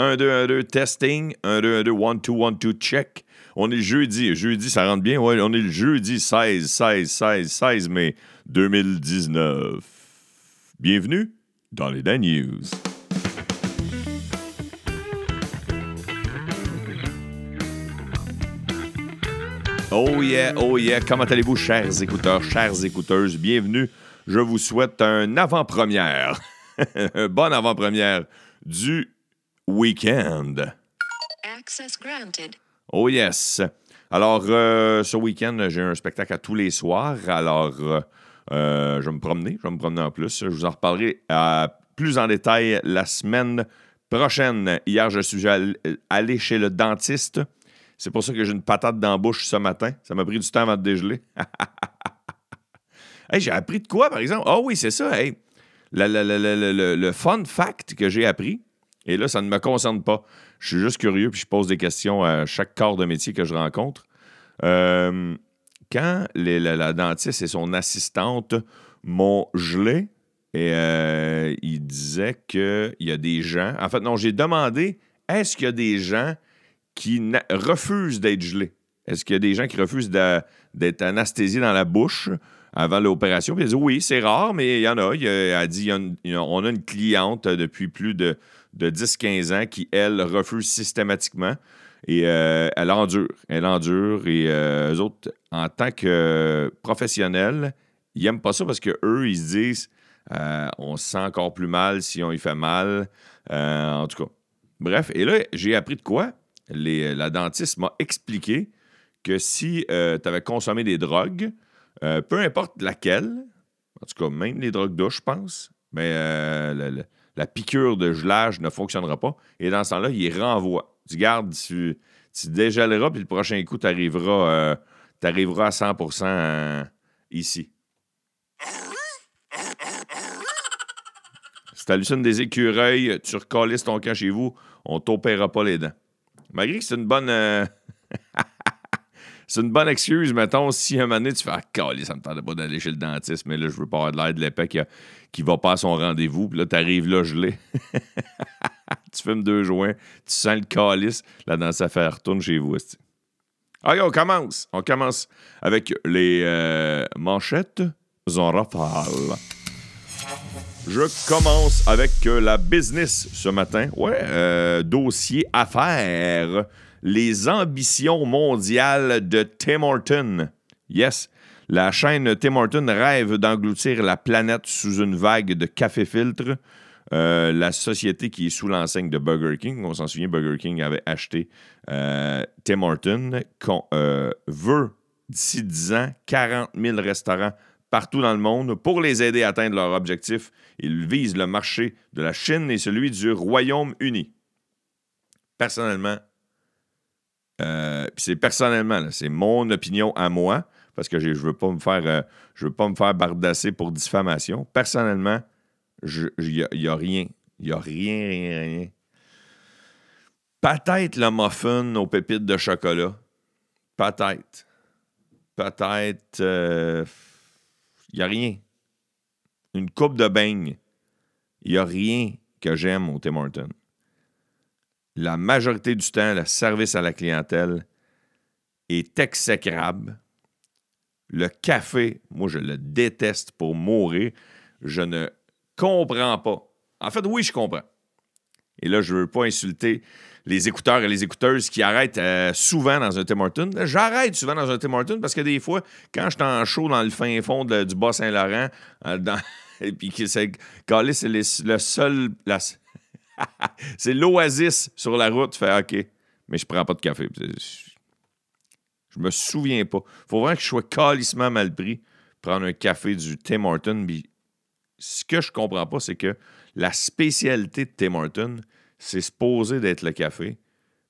1, 2, 1, 2, testing. 1, 2, 1, 2, 1, 2, 1, 2, check. On est jeudi. Jeudi, ça rentre bien? Ouais, on est le jeudi 16, 16, 16, 16 mai 2019. Bienvenue dans les Dan News. Oh yeah, oh yeah. Comment allez-vous, chers écouteurs, chères écouteuses? Bienvenue. Je vous souhaite un avant-première. un bon avant-première du week-end. Access granted. Oh yes. Alors, euh, ce week-end, j'ai un spectacle à tous les soirs. Alors, euh, euh, je vais me promener. Je vais me promener en plus. Je vous en reparlerai plus en détail la semaine prochaine. Hier, je suis all- allé chez le dentiste. C'est pour ça que j'ai une patate dans la bouche ce matin. Ça m'a pris du temps avant de dégeler. Hey, j'ai appris de quoi, par exemple? Ah oui, c'est ça. Hey. Le fun fact que j'ai appris, et là, ça ne me concerne pas. Je suis juste curieux, puis je pose des questions à chaque corps de métier que je rencontre. Euh, quand la, dentiste et son assistante m'ont gelé, et euh, il disait qu'il y a des gens. En fait, non, j'ai demandé est-ce qu'il y a des gens qui refusent d'être gelés? Est-ce qu'il y a des gens qui refusent d'être anesthésiés dans la bouche avant l'opération? Puis elle dit oui, c'est rare, mais il y en a. Il a- dit on a une cliente depuis plus de, de 10-15 ans qui, elle, refuse systématiquement. Et euh, elle endure. Elle endure. Et euh, eux autres, en tant que professionnels, ils n'aiment pas ça parce qu'eux, ils se disent euh, on se sent encore plus mal si on y fait mal. Euh, en tout cas. Bref, et là, j'ai appris de quoi? La dentiste m'a expliqué que si tu avais consommé des drogues, peu importe laquelle, en tout cas, même les drogues douches, je pense, mais la, la- piqûre de gelage ne fonctionnera pas. Et dans ce temps-là, il renvoie. Tu gardes, tu, tu dégèleras, puis le prochain coup, tu arriveras, à 100% euh, ici. Si tu hallucines des écureuils, tu recalisses ton camp chez vous, on t'opérera pas les dents. Malgré que c'est une bonne. euh, c'est une bonne excuse, mettons, si un moment donné, tu fais Ah, calé, ça me tentait pas d'aller chez le dentiste, mais là, je veux pas avoir de l'air de l'épée qui, va pas à son rendez-vous, puis là, t'arrives là gelé. tu fumes deux joints, tu sens le calice, la dentiste, ça fait retourne chez vous. esti. OK, on commence. On commence avec les euh, manchettes en rafale. Je commence avec euh, la business ce matin. Ouais, euh, dossier affaires. Les ambitions mondiales de Tim Horton. Yes, la chaîne Tim Horton rêve d'engloutir la planète sous une vague de café filtre. Euh, la société qui est sous l'enseigne de Burger King, on s'en souvient, Burger King avait acheté euh, Tim Horton, euh, veut d'ici 10 ans 40 000 restaurants partout dans le monde pour les aider à atteindre leur objectif. Ils visent le marché de la Chine et celui du Royaume-Uni. Personnellement, euh, c'est personnellement, c'est mon opinion à moi, parce que je veux pas me faire, euh, je veux pas me faire bardasser pour diffamation. Personnellement, il n'y a, rien. Il n'y a rien, rien, rien. Peut-être le muffin aux pépites de chocolat. Peut-être. Peut-être. Il n'y a rien. Une coupe de beigne. Il n'y a rien que j'aime au Tim Hortons. La majorité du temps, le service à la clientèle est exécrable. Le café, moi, je le déteste pour mourir. Je ne comprends pas. En fait, oui, je comprends. Et là, je ne veux pas insulter les écouteurs et les écouteuses qui arrêtent euh, souvent dans un Tim Hortons. J'arrête souvent dans un Tim Hortons parce que des fois, quand je suis en show dans le fin fond du Bas-Saint-Laurent, euh, et puis que c'est c'est le seul. c'est l'oasis sur la route. Tu fais OK, mais je prends pas de café. Je me souviens pas. faut vraiment que je sois calissement mal pris. Prendre un café du Tim Hortons. Puis ce que je comprends pas, c'est que la spécialité de Tim Hortons, c'est supposé d'être le café.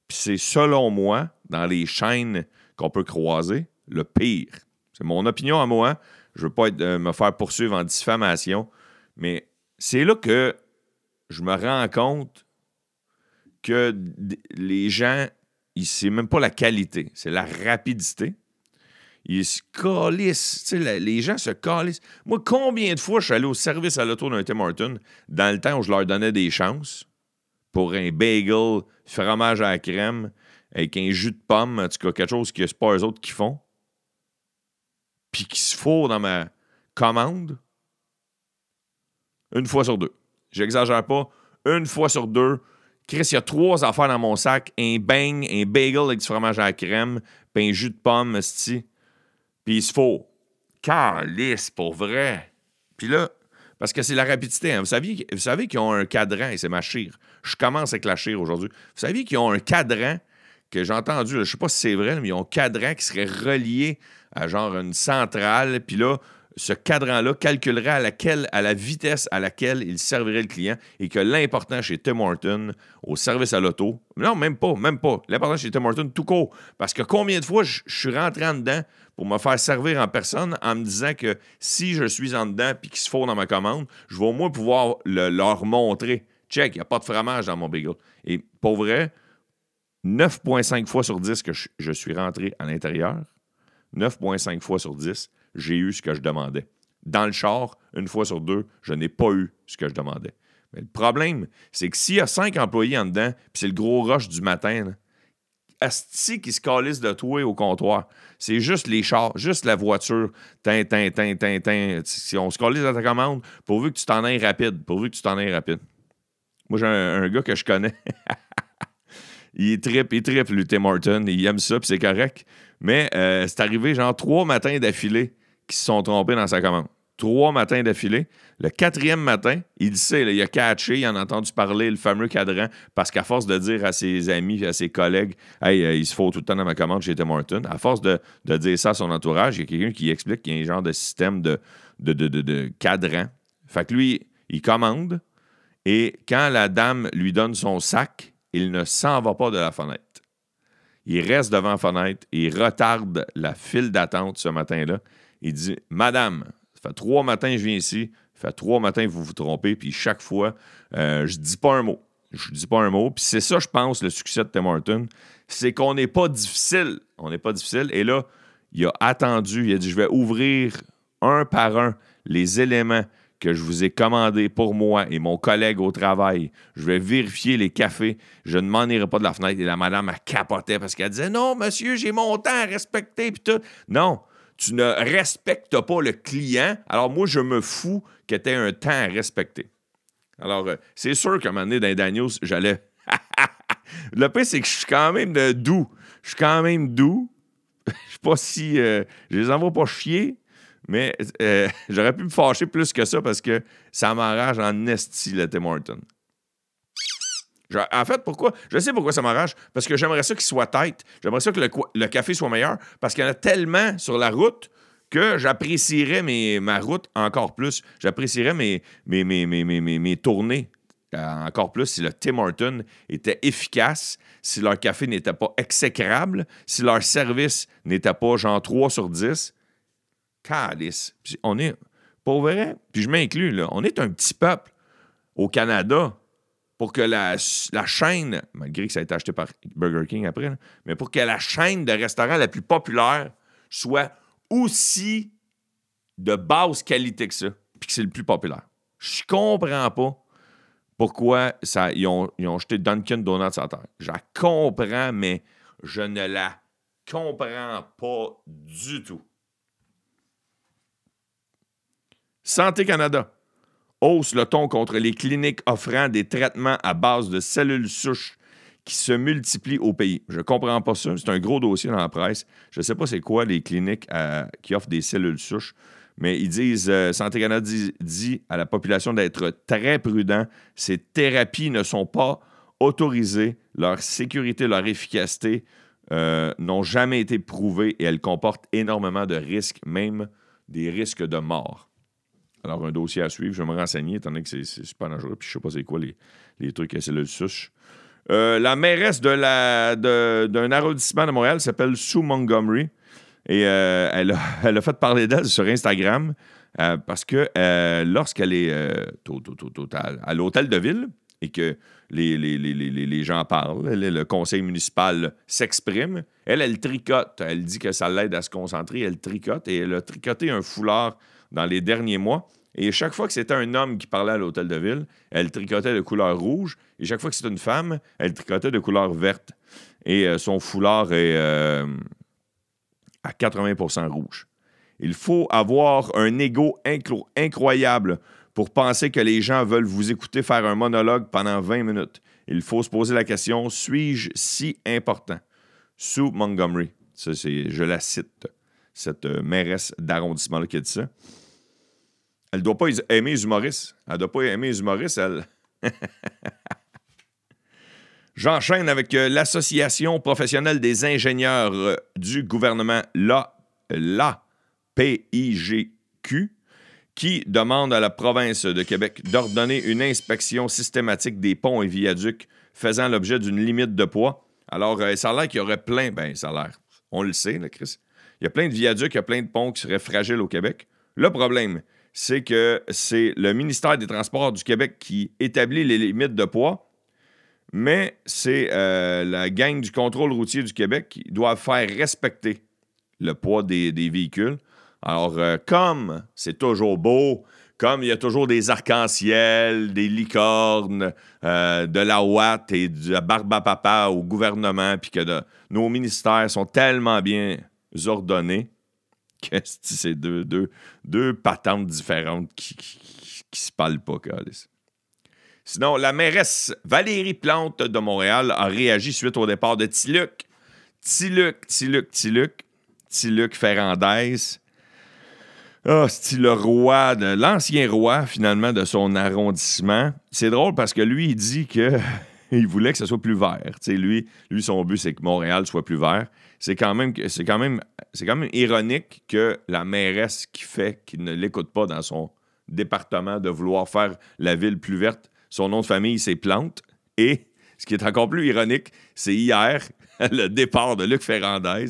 Puis c'est selon moi, dans les chaînes qu'on peut croiser, le pire. C'est mon opinion à moi. Je veux pas euh, me faire poursuivre en diffamation, mais c'est là que je me rends compte que les gens, c'est même pas la qualité, c'est la rapidité. Ils se calissent. Les gens se calissent. Moi, combien de fois je suis allé au service à l'auto d'un Tim Horton dans le temps où je leur donnais des chances? pour un bagel, fromage à la crème, avec un jus de pomme, en tout cas, quelque chose que c'est pas eux autres qui font, puis qui se fourre dans ma commande, une fois sur deux. J'exagère pas, une fois sur deux. Chris, il y a trois affaires dans mon sac un bang, un bagel avec du fromage à la crème, puis un jus de pomme, esti. Puis il se faut. Calice, pour vrai. Puis là, parce que c'est la rapidité. hein. Vous, savez qu'ils ont un cadran, et c'est ma chire. Je commence avec la chire aujourd'hui. Vous saviez qu'ils ont un cadran que j'ai entendu, là, je sais pas si c'est vrai, mais ils ont un cadran qui serait relié à genre une centrale. Puis là, ce cadran-là calculerait à, laquelle, à la vitesse à laquelle il servirait le client et que l'important chez Tim Horton, au service à l'auto, non, même pas, même pas. L'important chez Tim Horton, tout court. Parce que combien de fois je, suis rentré en dedans pour me faire servir en personne en me disant que si je suis en dedans puis qu'ils se font dans ma commande, je vais au moins pouvoir le- leur montrer. Check, il n'y a pas de fromage dans mon bagel. Et pour vrai, 9,5 fois sur 10 que je, je suis rentré à l'intérieur, 9,5 fois sur 10, j'ai eu ce que je demandais. Dans le char, une fois sur deux, je n'ai pas eu ce que je demandais. Mais le problème, c'est que s'il y a cinq employés en dedans, puis c'est le gros rush du matin, là, Asti qui se calisse de toi au comptoir. C'est juste les chars, juste la voiture. Tin, tin, tin, tin, tin. Si on se calisse à ta commande, pourvu que tu t'en ailles rapide. Pourvu que tu t'en ailles rapide. Moi, j'ai un, gars que je connais. il tripe, il tripe, lui, Tim Horton. Il aime ça, puis c'est correct. Mais euh, c'est arrivé, genre, trois matins d'affilée qui se sont trompés dans sa commande. Trois matins d'affilée. Le quatrième matin, il sait, là, il a catché, il en a entendu parler, le fameux cadran, parce qu'à force de dire à ses amis, à ses collègues, hey, euh, il se faut tout le temps dans ma commande chez Tim Horton, à force de, de dire ça à son entourage, il y a quelqu'un qui explique qu'il y a un genre de système de, de, cadran. Fait que lui, il commande, et quand la dame lui donne son sac, il ne s'en va pas de la fenêtre. Il reste devant la fenêtre il retarde la file d'attente ce matin-là. Il dit Madame, ça fait trois matins que je viens ici, ça fait trois matins que vous vous trompez, puis chaque fois, euh, je dis pas un mot. Je dis pas un mot. Puis c'est ça, je pense, le succès de Tim Horton, c'est qu'on n'est pas difficile. On n'est pas difficile. Et là, il a attendu, il a dit Je vais ouvrir un par un les éléments que je vous ai commandés pour moi et mon collègue au travail. Je vais vérifier les cafés. Je ne m'en irai pas de la fenêtre. Et la madame, elle capotait parce qu'elle disait Non, monsieur, j'ai mon temps à respecter. Puis tout. Non, tu ne respectes pas le client. Alors moi, je me fous que tu aies un temps à respecter. Alors, euh, c'est sûr qu'à un moment donné, dans Daniels, j'allais. le pire, c'est que je suis quand même doux. Je suis quand même doux. Je sais pas si. euh, je les envoie pas chier, mais euh, j'aurais pu me fâcher plus que ça parce que ça m'enrage en esti, le Tim Horton. En fait, pourquoi? Je sais pourquoi ça m'enrage. Parce que j'aimerais ça qu'il soit tête. J'aimerais ça que le, café soit meilleur. Parce qu'il y en a tellement sur la route que j'apprécierais ma route encore plus. J'apprécierais mes, mes, mes, mes, tournées euh, encore plus si le Tim Horton était efficace, si leur café n'était pas exécrable, si leur service n'était pas genre 3 sur 10. Calice. On est, pour vrai, puis je m'inclus, on est un petit peuple au Canada pour que la, la chaîne, malgré que ça a été acheté par Burger King après, mais pour que la chaîne de restaurants la plus populaire soit aussi de basse qualité que ça, puis que c'est le plus populaire. Je comprends pas pourquoi ils, ont, ils ont jeté Dunkin' Donuts à terre. Je la comprends, mais je ne la comprends pas du tout. Santé Canada hausse le ton contre les cliniques offrant des traitements à base de cellules souches qui se multiplient au pays. Je comprends pas ça. C'est un gros dossier dans la presse. Je sais pas c'est quoi les cliniques euh, qui offrent des cellules souches, mais ils disent, euh, Santé Canada dit, dit à la population d'être très prudent. Ces thérapies ne sont pas autorisées. Leur sécurité, leur efficacité euh, n'ont jamais été prouvées et elles comportent énormément de risques, même des risques de mort. Alors, un dossier à suivre, je vais me renseigner, étant donné que c'est c'est super dangereux, puis je sais pas c'est quoi les, les trucs à cellules souches. Euh, la mairesse de de- d'un arrondissement de Montréal s'appelle Sue Montgomery. Et euh, elle, a, elle a fait parler d'elle sur Instagram euh, parce que lorsqu'elle est à, l'hôtel de ville et que les, les- les- les- gens parlent, le, le conseil municipal s'exprime, elle, elle tricote. Elle dit que ça l'aide à se concentrer. Elle tricote et elle a tricoté un foulard dans les derniers mois. Et chaque fois que c'était un homme qui parlait à l'hôtel de ville, elle tricotait de couleur rouge. Et chaque fois que c'était une femme, elle tricotait de couleur verte. Et euh, son foulard est euh, à 80% rouge. Il faut avoir un ego incro- incroyable pour penser que les gens veulent vous écouter faire un monologue pendant 20 minutes. Il faut se poser la question suis-je si important? Sue Montgomery. Ça, je la cite, cette euh, mairesse d'arrondissement-là qui a dit ça. Elle ne doit pas aimer les humoristes. Elle ne doit pas aimer les humoristes, elle. J'enchaîne avec euh, l'Association professionnelle des ingénieurs euh, du gouvernement, la, PIGQ, qui demande à la province de Québec d'ordonner une inspection systématique des ponts et viaducs faisant l'objet d'une limite de poids. Alors, ça a l'air qu'il y aurait plein, ben ça a l'air, on le sait, Chris. Il y a plein de viaducs, il y a plein de ponts qui seraient fragiles au Québec. Le problème, c'est que c'est le ministère des Transports du Québec qui établit les limites de poids, mais c'est euh, la gang du contrôle routier du Québec qui doit faire respecter le poids des, véhicules. Alors, euh, comme c'est toujours beau, comme il y a toujours des arcs-en-ciel, des licornes, euh, de la ouate et de la barbe à papa au gouvernement, puis que nos ministères sont tellement bien ordonnés que c'est deux, deux, deux patentes différentes qui, qui, se parlent pas. Sinon, la mairesse Valérie Plante de Montréal a réagi suite au départ de Tiluc. Tiluc, Tiluc, Tiluc, Tiluc Ferrandez. Ah, c'est le roi, de l'ancien roi, finalement, de son arrondissement? C'est drôle parce que lui, il dit que il voulait que ce soit plus vert. Lui, lui, son but, c'est que Montréal soit plus vert. C'est quand même, c'est quand même, c'est quand même ironique que la mairesse qui fait, qui ne l'écoute pas dans son département de vouloir faire la ville plus verte, son nom de famille, c'est Plante. Et ce qui est encore plus ironique, c'est hier, le départ de Luc Ferrandez,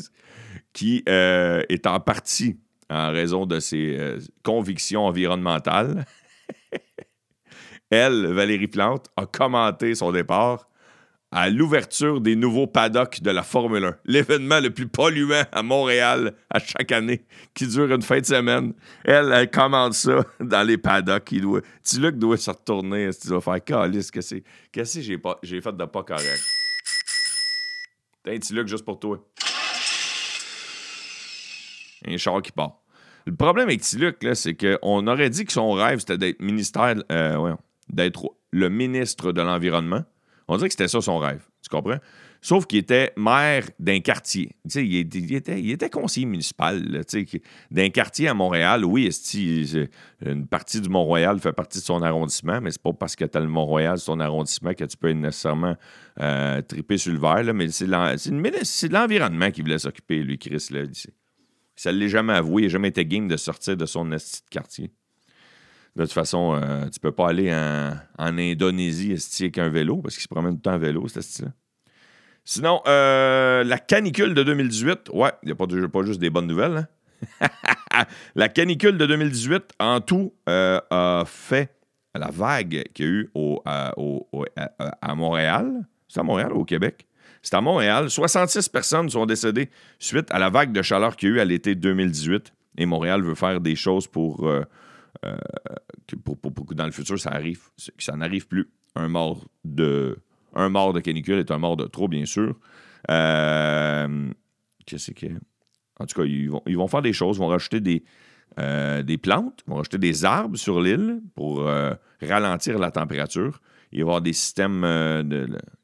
qui euh, est en partie en raison de ses euh, convictions environnementales. Elle, Valérie Plante, a commenté son départ à l'ouverture des nouveaux paddocks de la Formule 1, l'événement le plus polluant à Montréal à chaque année, qui dure une fin de semaine. Elle, elle commente ça dans les paddocks. Il doit, Tiluc doit se retourner, il doit faire calice, qu'est-ce que c'est- qu'est-ce que j'ai fait de pas correct. T'as Tiluc juste pour toi. Un char qui part. Le problème avec Tiluc, c'est qu'on aurait dit que son rêve, c'était d'être ministère, euh, ouais, d'être le ministre de l'Environnement. On dirait que c'était ça son rêve. Tu comprends? Sauf qu'il était maire d'un quartier. Il, était, il était- il était conseiller municipal d'un quartier à Montréal. Oui, une partie du Mont-Royal fait partie de son arrondissement, mais c'est pas parce que tu as le Mont-Royal sur ton arrondissement que tu peux nécessairement euh, triper sur le verre. mais c'est de l'environnement qui voulait s'occuper, lui, Chris. Là. Ça ne l'est jamais avoué. Il n'a jamais été game de sortir de son quartier. De toute façon, euh, tu peux pas aller en, en Indonésie avec un vélo? Parce qu'il se promène tout le temps en vélo, cet esti-là. Sinon, euh, la canicule de 2018, ouais, il n'y a pas, juste des bonnes nouvelles. hein. la canicule de 2018, en tout, euh, a fait la vague qu'il y a eu au, à, au- au- à- à Montréal. C'est à Montréal ou au Québec? C'est à Montréal. 66 personnes sont décédées suite à la vague de chaleur qu'il y a eu à l'été 2018. Et Montréal veut faire des choses pour, que, pour, pour- pour que dans le futur, ça arrive, que ça n'arrive plus. Un mort de, un mort de canicule est un mort de trop, bien sûr. Euh, Qu'est-ce que. En tout cas, ils vont, ils vont faire des choses, ils vont rajouter des, euh, des plantes, ils vont rajouter des arbres sur l'île pour euh, ralentir la température. Il va y avoir des systèmes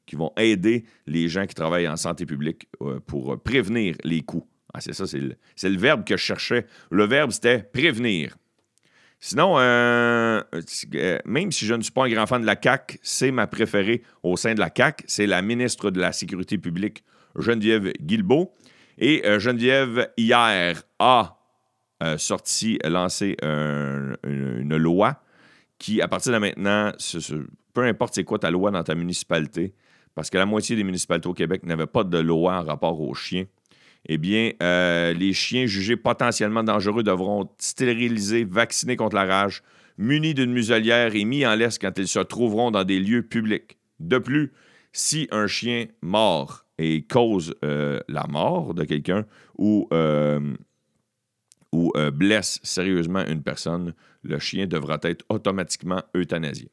qui vont aider les gens qui travaillent en santé publique pour prévenir les coûts. Ah, c'est ça, c'est le, le verbe que je cherchais. Le verbe, c'était prévenir. Sinon, euh, euh, même si je ne suis pas un grand fan de la CAQ, c'est ma préférée au sein de la CAQ. C'est la ministre de la Sécurité publique, Geneviève Guilbeault. Et euh, Geneviève, hier, a euh, sorti, lancé un- une, loi qui, à partir de maintenant, peu importe c'est quoi ta loi dans ta municipalité, parce que la moitié des municipalités au Québec n'avaient pas de loi en rapport aux chiens, eh bien, euh, les chiens jugés potentiellement dangereux devront être stérilisés, vaccinés contre la rage, munis d'une muselière et mis en laisse quand ils se trouveront dans des lieux publics. De plus, si un chien mord et cause euh, la mort de quelqu'un ou, euh, ou blesse sérieusement une personne, le chien devra être automatiquement euthanasié.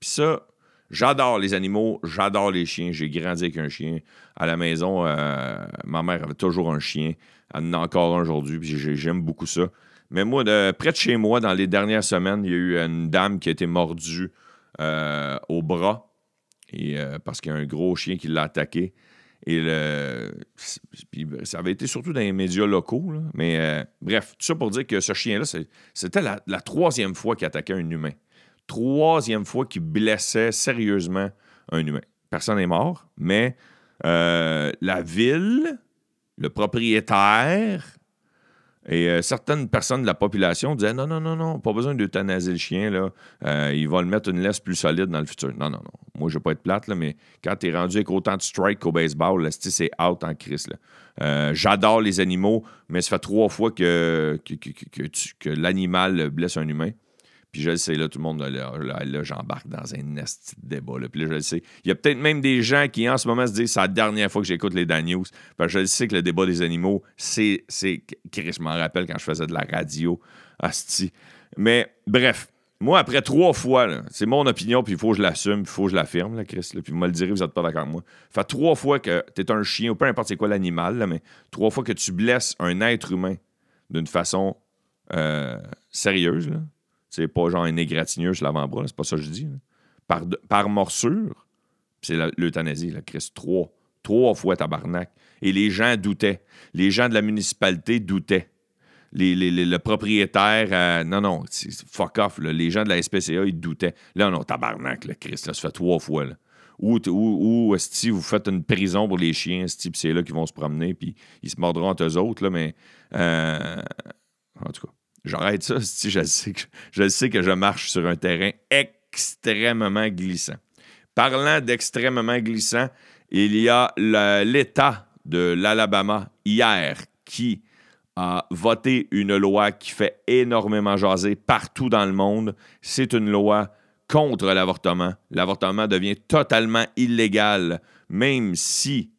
Puis ça, j'adore les animaux, j'adore les chiens. J'ai grandi avec un chien. À la maison, euh, ma mère avait toujours un chien. Elle en a encore un aujourd'hui, puis j'ai- j'aime beaucoup ça. Mais moi, près de chez moi, dans les dernières semaines, il y a eu une dame qui a été mordue euh, au bras euh, parce qu'il y a un gros chien qui l'a attaqué. Et puis ça avait été surtout dans les médias locaux. Mais bref, tout ça pour dire que ce chien-là, c'était la troisième fois qu'il attaquait un humain. Troisième fois qu'il blessait sérieusement un humain. Personne n'est mort, mais euh, la ville, le propriétaire et euh, certaines personnes de la population disaient non, non, non, non, pas besoin d'euthanasier le chien. Là. Euh, il va le mettre une laisse plus solide dans le futur. Non, non, non. Moi, je vais pas être plate, là, mais quand tu es rendu avec autant de strikes au baseball, c'est out en crise. Euh, J'adore les animaux, mais ça fait trois fois que, que l'animal blesse un humain. Puis je le sais, là, tout le monde, là, là, là, j'embarque dans un de débat. Là. Puis là, je le sais. Il y a peut-être même des gens qui, en ce moment, se disent c'est la dernière fois que j'écoute les Dan News. Parce que je le sais que le débat des animaux, c'est. c'est Chris, m'en rappelle quand je faisais de la radio. Asti. Mais bref, moi, après trois fois, là, c'est mon opinion, puis il faut que je l'assume, puis il faut que je l'affirme, là, Chris. là, puis vous me le direz, vous n'êtes pas d'accord avec moi. Fait trois fois que tu es un chien, ou peu importe c'est quoi l'animal, mais trois fois que tu blesses un être humain d'une façon euh, sérieuse, là. C'est pas genre un égratignure sur l'avant-bras, c'est pas ça que je dis. Par, par morsure, c'est l'euthanasie, la Chris. Trois. Trois fois tabarnak. Et les gens doutaient. Les gens de la municipalité doutaient. Les, les- le propriétaire, euh, non, non, fuck off. Les gens de la SPCA, ils doutaient. Là, non, tabarnak, le Chris, là, ça fait trois fois. Là. Ou, ou, esti, vous faites une prison pour les chiens, esti, puis c'est là qu'ils vont se promener, puis ils se mordront entre eux autres, là, mais euh, en tout cas, j'arrête ça, esti, je, sais que, je sais que je marche sur un terrain extrêmement glissant. Parlant d'extrêmement glissant, il y a l'État de l'Alabama hier qui a voté une loi qui fait énormément jaser partout dans le monde. C'est une loi contre l'avortement. L'avortement devient totalement illégal, même si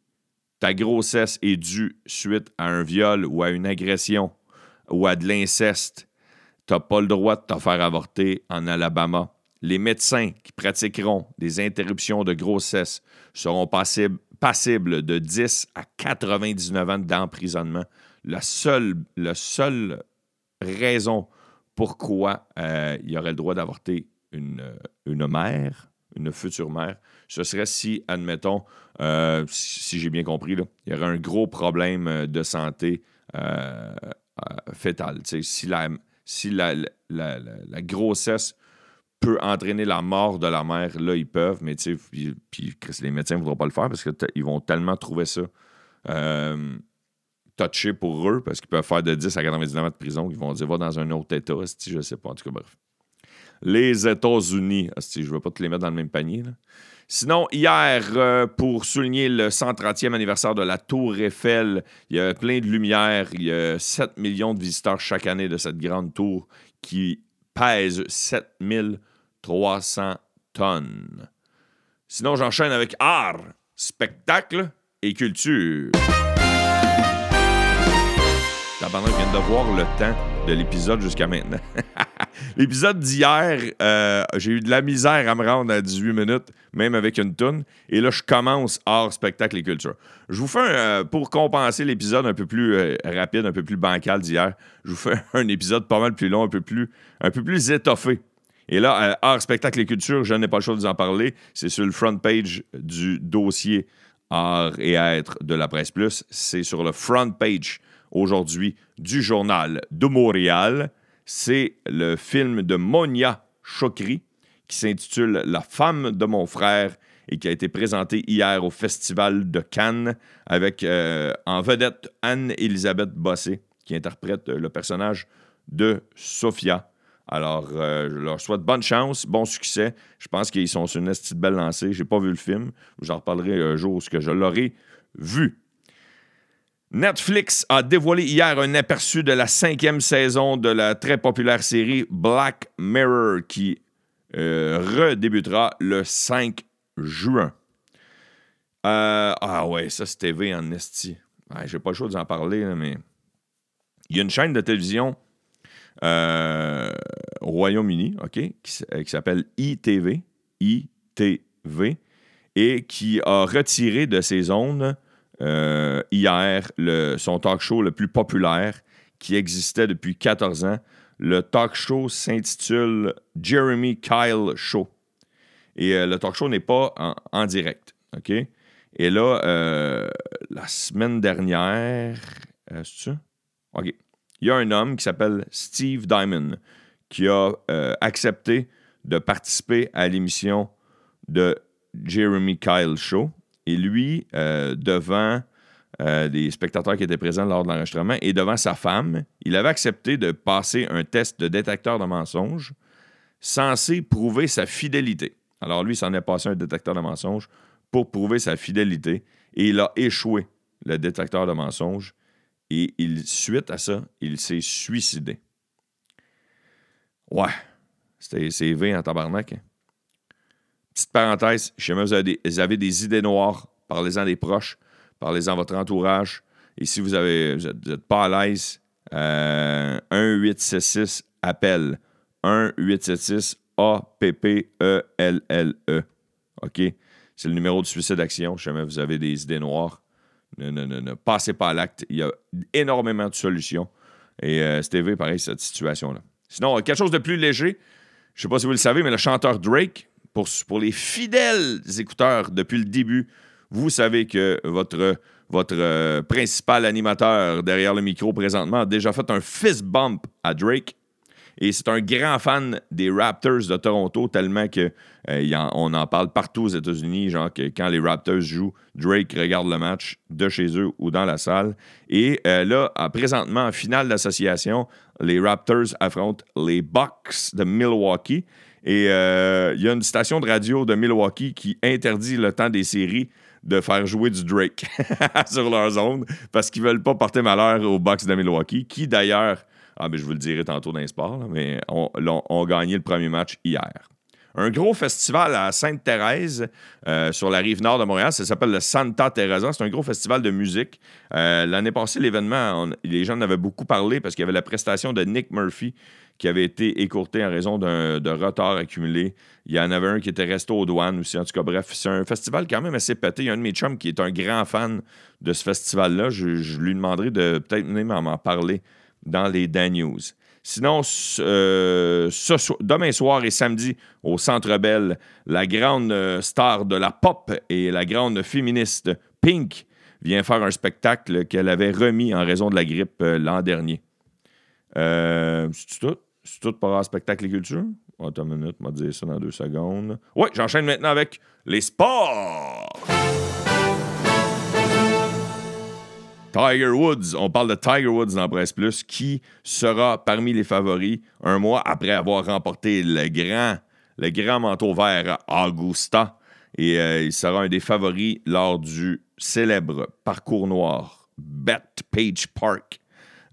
ta grossesse est due suite à un viol ou à une agression ou à de l'inceste. Tu n'as pas le droit de te faire avorter en Alabama. Les médecins qui pratiqueront des interruptions de grossesse seront passibles, de 10 à 99 ans d'emprisonnement. La seule, la seule raison pourquoi euh, il y aurait le droit d'avorter une, une mère, une future mère, ce serait si, admettons, euh, si, j'ai bien compris, il y aurait un gros problème euh, de santé fétale. Tu sais, Si, la, si la, la- la- grossesse peut entraîner la mort de la mère, là, ils peuvent, mais puis, les médecins ne voudront pas le faire parce qu'ils vont tellement trouver ça euh, touché pour eux parce qu'ils peuvent faire de 10 à 99 ans de prison qu'ils vont dire va dans un autre État, esti, je sais pas, en tout cas, bref. Les États-Unis, je ne veux pas te les mettre dans le même panier. là. Sinon, hier, euh, pour souligner le 130e anniversaire de la Tour Eiffel, il y a plein de lumière. Il y a 7 millions de visiteurs chaque année de cette grande tour qui pèse 7300 tonnes. Sinon, j'enchaîne avec art, spectacle et culture. Je viens de voir le temps de l'épisode jusqu'à maintenant. l'épisode d'hier, euh, j'ai eu de la misère à me rendre à 18 minutes, même avec une toune. Et là, je commence hors spectacle et culture. Je vous fais, un, euh, pour compenser l'épisode un peu plus euh, rapide, un peu plus bancal d'hier, je vous fais un épisode pas mal plus long, un peu plus, étoffé. Et là, hors spectacle et culture, je n'ai pas le choix de vous en parler. C'est sur le front page du dossier Art et être de la Presse Plus. C'est sur le front page aujourd'hui du journal de Montréal. C'est le film de Monia Chokri qui s'intitule La femme de mon frère et qui a été présenté hier au Festival de Cannes avec euh, en vedette Anne-Elisabeth Bossé qui interprète euh, le personnage de Sophia. Alors, euh, je leur souhaite bonne chance, bon succès. Je pense qu'ils sont sur une petite belle lancée. J'ai pas vu le film. J'en reparlerai un jour ce que je l'aurai vu. Netflix a dévoilé hier un aperçu de la cinquième saison de la très populaire série Black Mirror qui euh, redébutera le 5 juin. Euh, ah ouais, ça c'est TV en esti. Ouais, J'ai pas le choix d'en parler, mais Il y a une chaîne de télévision euh, au Royaume-Uni, OK, qui s'appelle ITV, ITV, et qui a retiré de ses zones euh, hier son talk show le plus populaire qui existait depuis 14 ans. Le talk show s'intitule Jeremy Kyle Show. Et euh, le talk show n'est pas en, direct. OK? Et là, euh, la semaine dernière, c'est ça? OK. Il y a un homme qui s'appelle Steve Diamond qui a accepté de participer à l'émission de Jeremy Kyle Show. Et lui, euh, devant euh, des spectateurs qui étaient présents lors de l'enregistrement et devant sa femme, il avait accepté de passer un test de détecteur de mensonges censé prouver sa fidélité. Alors lui, s'en est passé un détecteur de mensonges pour prouver sa fidélité et il a échoué le détecteur de mensonges et il, suite à ça, il s'est suicidé. Ouais, c'était c'est V en tabarnak. hein. Petite parenthèse, si jamais vous avez des, vous avez des idées noires, parlez-en des proches, parlez-en votre entourage. Et si vous avez vous êtes, vous êtes pas à l'aise, euh, 1-866 appel 1-876 A-P-P-E-L-L-E. OK? C'est le numéro de suicide action. Si jamais vous avez des idées noires, ne, ne, ne, ne passez pas à l'acte. Il y a énormément de solutions. Et euh, pareil, cette situation-là. Sinon, quelque chose de plus léger. Je sais pas si vous le savez, mais le chanteur Drake, pour, les fidèles écouteurs depuis le début, vous savez que votre, euh, principal animateur derrière le micro présentement a déjà fait un fist bump à Drake. Et c'est un grand fan des Raptors de Toronto, tellement que euh, en- parle partout aux États-Unis, genre que quand les Raptors jouent, Drake regarde le match de chez eux ou dans la salle. Et euh, là, présentement, en finale d'association, les Raptors affrontent les Bucks de Milwaukee. Et euh, il y a une station de radio de Milwaukee qui interdit le temps des séries de faire jouer du Drake sur leur zone parce qu'ils veulent pas porter malheur aux Bucks de Milwaukee, qui d'ailleurs, ah, mais je vous le dirai tantôt dans les sports, mais ont gagné le premier match hier. Un gros festival à Sainte-Thérèse, euh, sur la rive nord de Montréal. Ça s'appelle le Santa Teresa. C'est un gros festival de musique. Euh, L'année passée, l'événement, les gens en avaient beaucoup parlé parce qu'il y avait la prestation de Nick Murphy qui avait été écourtée en raison d'un retard accumulé. Il y en avait un qui était resté aux douanes aussi. En tout cas, bref, c'est un festival quand même assez pété. Il y a un de mes chums qui est un grand fan de ce festival-là. Je, lui demanderai de peut-être même m'en parler dans les Dan News. Sinon, euh, demain soir et samedi, au Centre Bell, la grande euh, star de la pop et la grande féministe Pink vient faire un spectacle qu'elle avait remis en raison de la grippe euh, l'an dernier. C'est tout? C'est tout par spectacle et culture? Attends une minute, on va dire ça dans deux secondes. Oui, j'enchaîne maintenant avec les sports. Tiger Woods, on parle de Tiger Woods dans Presse Plus, qui sera parmi les favoris un mois après avoir remporté le grand, le grand manteau vert à Augusta. Et euh, il sera un des favoris lors du célèbre parcours noir Bethpage Park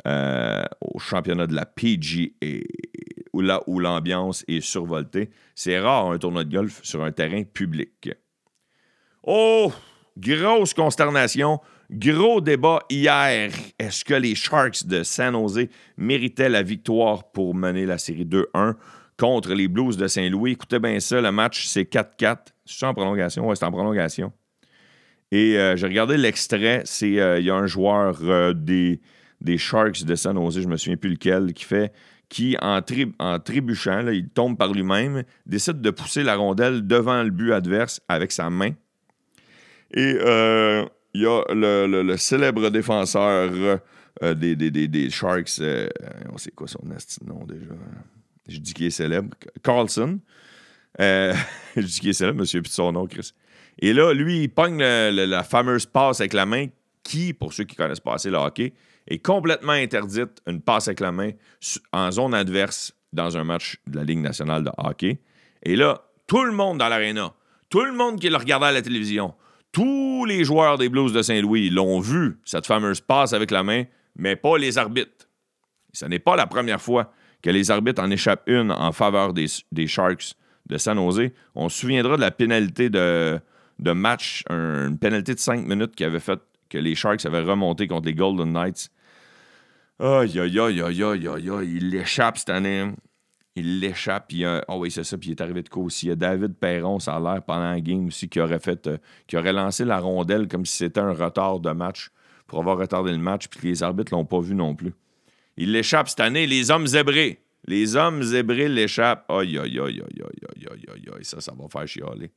euh, au championnat de la PGA, où là où l'ambiance est survoltée. C'est rare un tournoi de golf sur un terrain public. Oh, grosse consternation, gros débat hier. Est-ce que les Sharks de San Jose méritaient la victoire pour mener la série 2-1 contre les Blues de Saint-Louis? Écoutez bien ça, le match c'est 4-4. C'est en prolongation? Oui, c'est en prolongation. Et euh, j'ai regardé l'extrait. C'est euh, il y a un joueur euh, des, Sharks de San Jose, je me souviens plus lequel, qui fait qui, en, trébuchant, il tombe par lui-même, décide de pousser la rondelle devant le but adverse avec sa main. Et il y a le, le- célèbre défenseur euh, des, des- des- des Sharks, euh, on sait quoi son nom déjà? Je dis qu'il est célèbre. Carlson. Euh, je dis qu'il est célèbre, monsieur, puis son nom, Chris. Et là, lui, il pogne la fameuse passe avec la main qui, pour ceux qui connaissent pas assez le hockey, est complètement interdite, une passe avec la main en zone adverse dans un match de la Ligue nationale de hockey. Et là, tout le monde dans l'aréna, tout le monde qui le regardait à la télévision, tous les joueurs des Blues de Saint-Louis l'ont vu, cette fameuse passe avec la main, mais pas les arbitres. Ce n'est pas la première fois que les arbitres en échappent une en faveur des, des Sharks de San Jose. On se souviendra de la pénalité de, de match, un- une pénalité de 5 minutes qui avait fait que les Sharks avaient remonté contre les Golden Knights. Aïe, aïe, aïe, aïe, aïe, aïe, aïe. Il l'échappe cette année il l'échappe. Puis, oh oui, c'est ça. Puis il est arrivé de coup aussi. Il y a David Perron, ça a l'air, pendant la game aussi, qui aurait, fait, euh, qui aurait lancé la rondelle comme si c'était un retard de match pour avoir retardé le match. Puis les arbitres ne l'ont pas vu non plus. Il l'échappe cette année, les hommes zébrés. Les hommes zébrés l'échappent. Aïe, aïe, aïe, aïe, aïe, aïe, aïe, aïe. Ça, ça va faire chialer.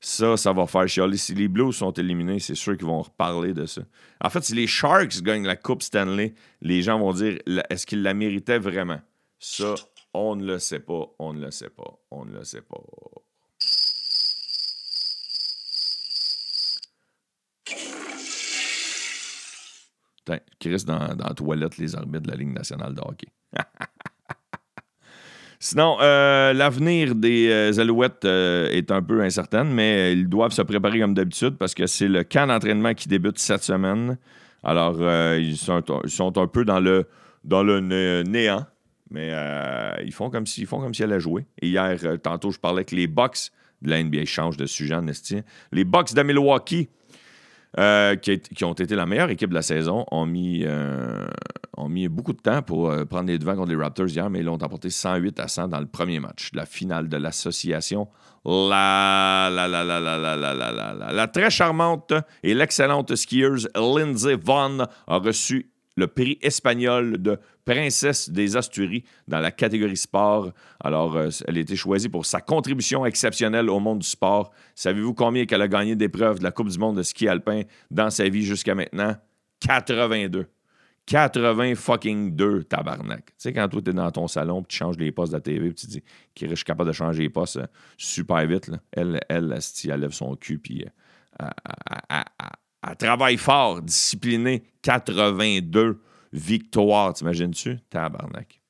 Ça, ça va faire chialer. Si les Blues sont éliminés, c'est sûr qu'ils vont reparler de ça. En fait, si les Sharks gagnent la Coupe Stanley, les gens vont dire est-ce qu'ils la méritaient vraiment? Ça, on ne le sait pas. On ne le sait pas. On ne le sait pas. Putain, Chris dans, dans la toilette, les arbitres de la Ligue nationale de hockey. Sinon, euh, l'avenir des euh, Alouettes euh, est un peu incertain, mais ils doivent se préparer comme d'habitude parce que c'est le camp d'entraînement qui débute cette semaine. Alors, ils sont, ils, sont, un peu dans le, dans le néant, mais ils font comme s'ils font comme si allaient jouer. Et hier, tantôt, je parlais que les Bucks de la NBA changent de sujet, en Les Bucks de Milwaukee euh, qui, ont été la meilleure équipe de la saison, ont mis, euh, ont mis beaucoup de temps pour euh, prendre les devants contre les Raptors hier, mais ils l'ont emporté 108 à 100 dans le premier match, la finale de l'association. La, la, la, la, la, la, la, la, la, la, très charmante et l'excellente skieuse Lindsay Vaughn a reçu le prix espagnol de princesse des Asturies dans la catégorie sport. Alors, euh, elle a été choisie pour sa contribution exceptionnelle au monde du sport. Savez-vous combien qu'elle a gagné d'épreuves de la Coupe du monde de ski alpin dans sa vie jusqu'à maintenant? 82. 80 fucking 2, tabarnak. Tu sais, quand toi, t'es dans ton salon, puis tu changes les postes de la TV, puis tu dis, qui je suis capable de changer les postes euh, super vite, elle, elle, elle, elle, lève son cul, puis euh, elle travaille fort, discipliné, 82 victoires, t'imagines-tu? Tabarnak.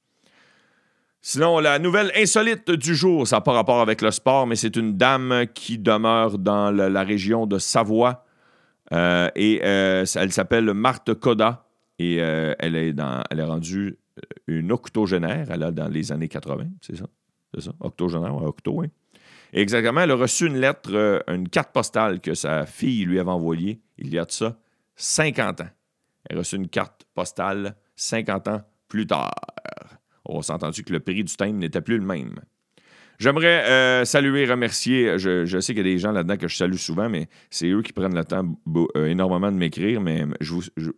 Sinon, la nouvelle insolite du jour, ça n'a pas rapport avec le sport, mais c'est une dame qui demeure dans la, région de Savoie. Euh, et euh, elle s'appelle Marthe Coda. Et euh, elle, est dans, elle est rendue une octogénaire. Elle a dans les années 80, c'est ça? C'est ça? Octogénaire, octo, oui. Exactement. Elle a reçu une lettre, une carte postale que sa fille lui avait envoyée il y a de ça 50 ans. A reçu une carte postale 50 ans plus tard. On s'est entendu que le prix du timbre n'était plus le même. J'aimerais euh, saluer, remercier. Je, sais qu'il y a des gens là-dedans que je salue souvent, mais c'est eux qui prennent le temps euh, énormément de m'écrire. Mais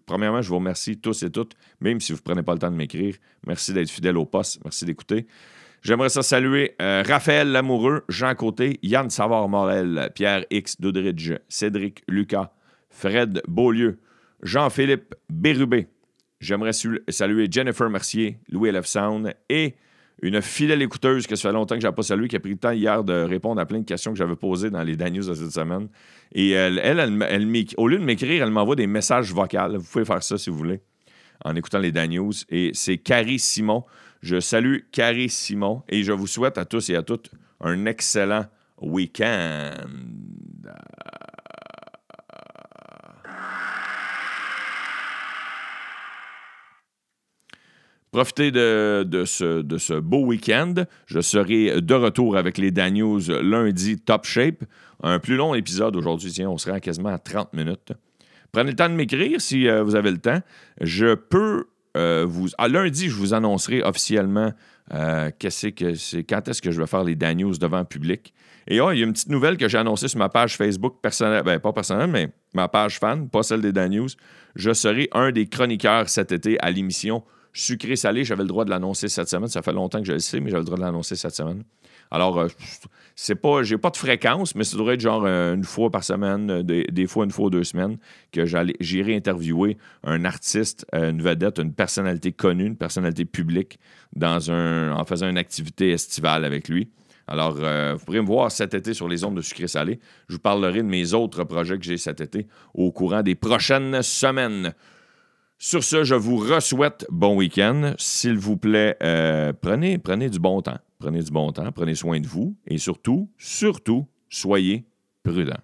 premièrement, je vous remercie tous et toutes, même si vous ne prenez pas le temps de m'écrire. Merci d'être fidèle au poste. Merci d'écouter. J'aimerais ça saluer euh, Raphaël Lamoureux, Jean Côté, Yann Savard-Morel, Pierre X Doudridge, Cédric Lucas, Fred Beaulieu, Jean-Philippe Bérubé. J'aimerais saluer Jennifer Mercier, Louis LF Sound et une fidèle écouteuse que ça fait longtemps que je n'ai pas salué, qui a pris le temps hier de répondre à plein de questions que j'avais posées dans les Dan News de cette semaine. Et elle, au lieu de m'écrire, elle m'envoie des messages vocaux. Vous pouvez faire ça si vous voulez, en écoutant les Dan News. Et c'est Carrie Simon. Je salue Carrie Simon et je vous souhaite à tous et à toutes un excellent week-end. Profitez de, ce, beau week-end. Je serai de retour avec les Daniels lundi Top Shape. Un plus long épisode aujourd'hui. Tiens, on sera quasiment à 30 minutes. Prenez le temps de m'écrire si euh, vous avez le temps. Je peux euh, vous, à lundi, je vous annoncerai officiellement euh, que c'est, quand est-ce que je vais faire les Dan devant le public. Et oh, il y a une petite nouvelle que j'ai annoncée sur ma page Facebook personnelle, ben, pas personnelle, mais ma page fan, pas celle des Dan Je serai un des chroniqueurs cet été à l'émission Sucré-Salé. J'avais le droit de l'annoncer cette semaine. Ça fait longtemps que je le sais, mais j'avais le droit de l'annoncer cette semaine. Alors, euh, c'est pas, j'ai pas de fréquence, mais ça devrait être genre euh, une fois par semaine, euh, des, fois une fois ou deux semaines, que j'irai interviewer un artiste, une vedette, une personnalité connue, une personnalité publique, en faisant une activité estivale avec lui. Alors, vous pourrez me voir cet été sur les ondes de sucré salé. Je vous parlerai de mes autres projets que j'ai cet été au courant des prochaines semaines. Sur ce, je vous re-souhaite bon week-end. S'il vous plaît, prenez, prenez du bon temps. Prenez du bon temps, prenez soin de vous et surtout, surtout, soyez prudents.